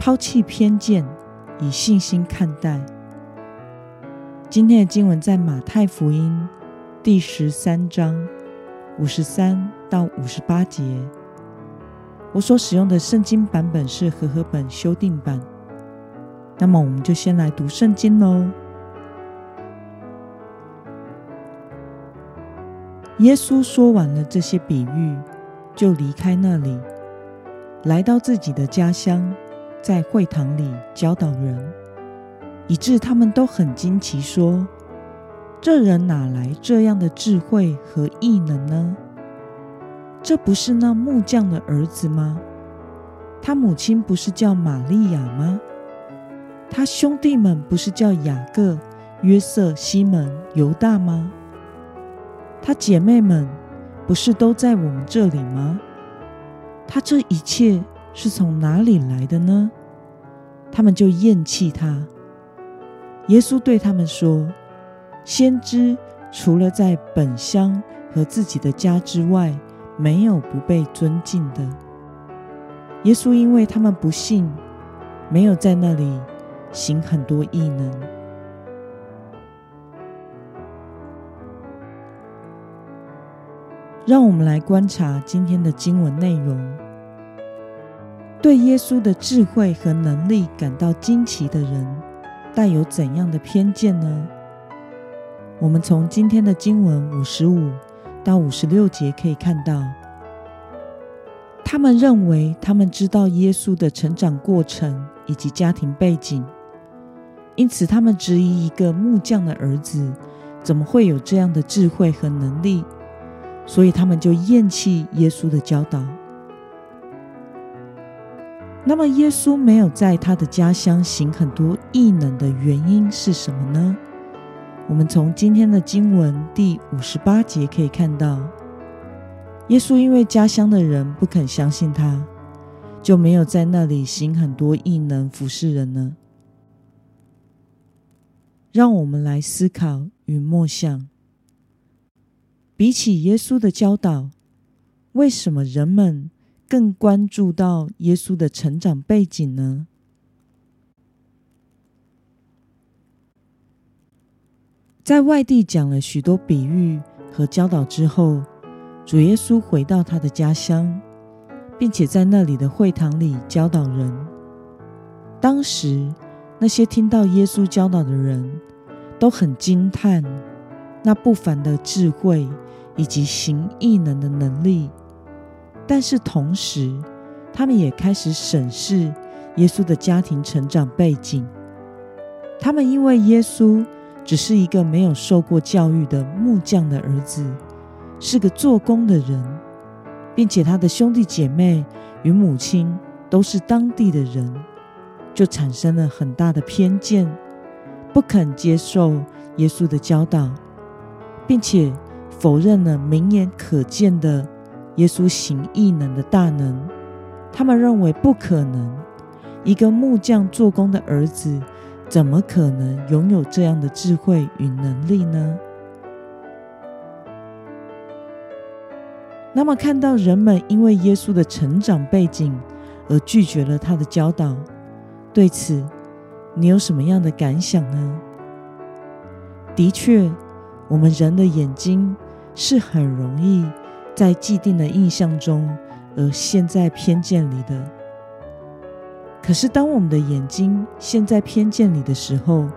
抛弃偏见，以信心看待。今天的经文在马太福音第十三章五十三到五十八节。我所使用的圣经版本是和合本修订版。那么，我们就先来读圣经喽。耶稣说完了这些比喻，就离开那里，来到自己的家乡。在会堂里教导人，以致他们都很惊奇，说：“这人哪来这样的智慧和异能呢？这不是那木匠的儿子吗？他母亲不是叫玛利亚吗？他兄弟们不是叫雅各、约瑟、西门、犹大吗？他姐妹们不是都在我们这里吗？他这一切。”是从哪里来的呢？他们就厌弃他。耶稣对他们说：“先知除了在本乡和自己的家之外，没有不被尊敬的。”耶稣因为他们不信，没有在那里行很多异能。让我们来观察今天的经文内容。对耶稣的智慧和能力感到惊奇的人，带有怎样的偏见呢？我们从今天的经文五十五到五十六节可以看到，他们认为他们知道耶稣的成长过程以及家庭背景，因此他们质疑一个木匠的儿子怎么会有这样的智慧和能力，所以他们就厌弃耶稣的教导。那么，耶稣没有在他的家乡行很多异能的原因是什么呢？我们从今天的经文第五十八节可以看到，耶稣因为家乡的人不肯相信他，就没有在那里行很多异能服侍人呢。让我们来思考与默想：比起耶稣的教导，为什么人们？更关注到耶稣的成长背景呢？在外地讲了许多比喻和教导之后，主耶稣回到他的家乡，并且在那里的会堂里教导人。当时那些听到耶稣教导的人都很惊叹那不凡的智慧以及行异能的能力。但是同时，他们也开始审视耶稣的家庭成长背景。他们因为耶稣只是一个没有受过教育的木匠的儿子，是个做工的人，并且他的兄弟姐妹与母亲都是当地的人，就产生了很大的偏见，不肯接受耶稣的教导，并且否认了明眼可见的。耶稣行异能的大能，他们认为不可能。一个木匠做工的儿子，怎么可能拥有这样的智慧与能力呢？那么，看到人们因为耶稣的成长背景而拒绝了他的教导，对此你有什么样的感想呢？的确，我们人的眼睛是很容易。在既定的印象中，而陷在偏见里的。可是，当我们的眼睛陷在偏见里的时候，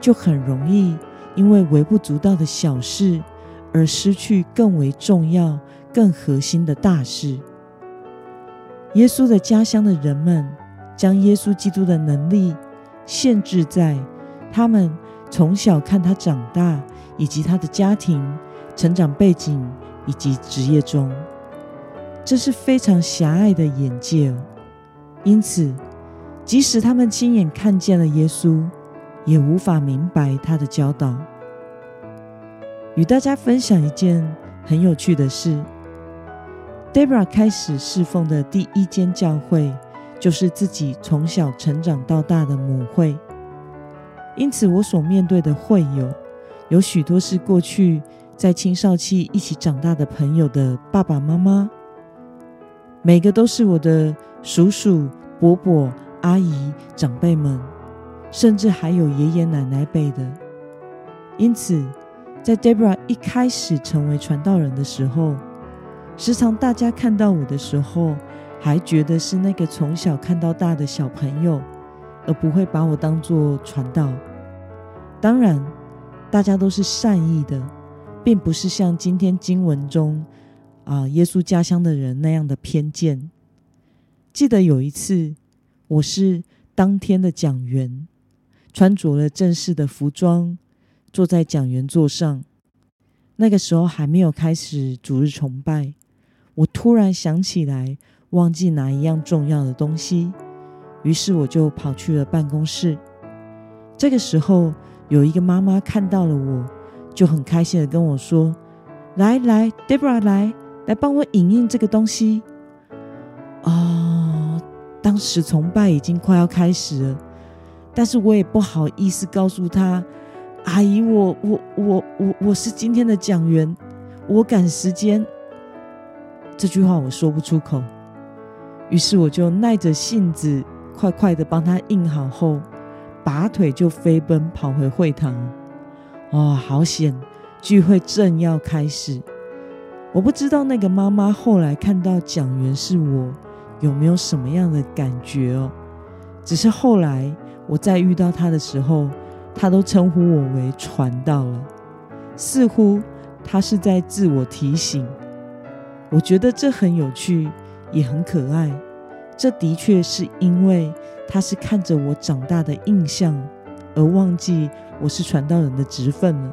就很容易因为微不足道的小事，而失去更为重要、更核心的大事。耶稣的家乡的人们，将耶稣基督的能力限制在他们从小看他长大，以及他的家庭成长背景。以及职业中，这是非常狭隘的眼界。因此，即使他们亲眼看见了耶稣，也无法明白他的教导。与大家分享一件很有趣的事：Debra 开始侍奉的第一间教会，就是自己从小成长到大的母会。因此，我所面对的会友，有许多是过去在青少期一起长大的朋友的爸爸妈妈。每个都是我的叔叔、伯伯、阿姨、长辈们，甚至还有爷爷奶奶辈的。因此，在 Debra 一开始成为传道人的时候，时常大家看到我的时候，还觉得是那个从小看到大的小朋友，而不会把我当作传道。当然，大家都是善意的，并不是像今天经文中。啊！耶稣家乡的人那样的偏见。记得有一次，我是当天的讲员，穿着了正式的服装，坐在讲员座上。那个时候还没有开始主日崇拜，我突然想起来忘记拿一样重要的东西，于是我就跑去了办公室。这个时候，有一个妈妈看到了我，就很开心的跟我说：“来来，Debra 来。”来帮我影印这个东西啊！当时崇拜已经快要开始了，但是我也不好意思告诉他：“阿姨，我我我我我是今天的讲员，我赶时间。”这句话我说不出口，于是我就耐着性子，快快的帮他印好后，拔腿就飞奔跑回会堂。哇，好险！聚会正要开始。我不知道那个妈妈后来看到讲员是我，有没有什么样的感觉哦？只是后来我再遇到他的时候，他都称呼我为传道了，似乎他是在自我提醒。我觉得这很有趣，也很可爱。这的确是因为他是看着我长大的印象，而忘记我是传道人的职分了。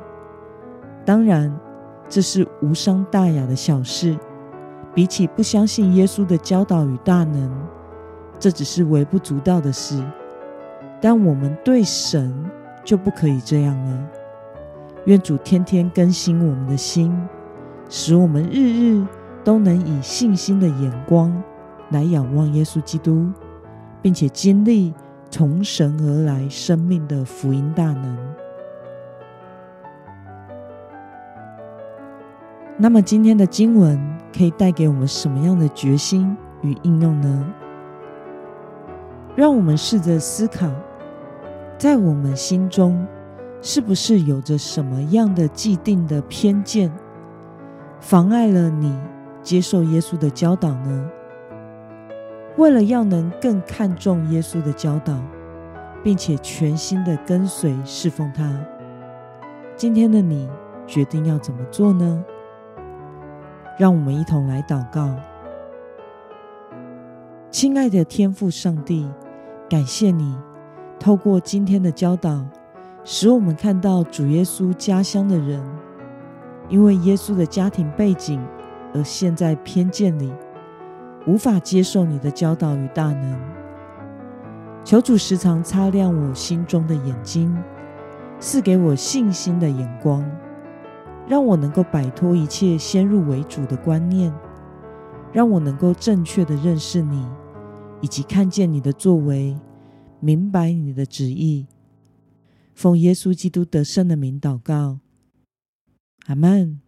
当然。这是无伤大雅的小事，比起不相信耶稣的教导与大能，这只是微不足道的事。但我们对神就不可以这样了。愿主天天更新我们的心，使我们日日都能以信心的眼光来仰望耶稣基督，并且经历从神而来生命的福音大能。那么今天的经文可以带给我们什么样的决心与应用呢？让我们试着思考，在我们心中是不是有着什么样的既定的偏见，妨碍了你接受耶稣的教导呢？为了要能更看重耶稣的教导，并且全心的跟随侍奉他，今天的你决定要怎么做呢？让我们一同来祷告，亲爱的天父上帝，感谢你透过今天的教导，使我们看到主耶稣家乡的人，因为耶稣的家庭背景而陷在偏见里，无法接受你的教导与大能。求主时常擦亮我心中的眼睛，赐给我信心的眼光。让我能够摆脱一切先入为主的观念，让我能够正确的认识你，以及看见你的作为，明白你的旨意。奉耶稣基督得胜的名祷告，阿门。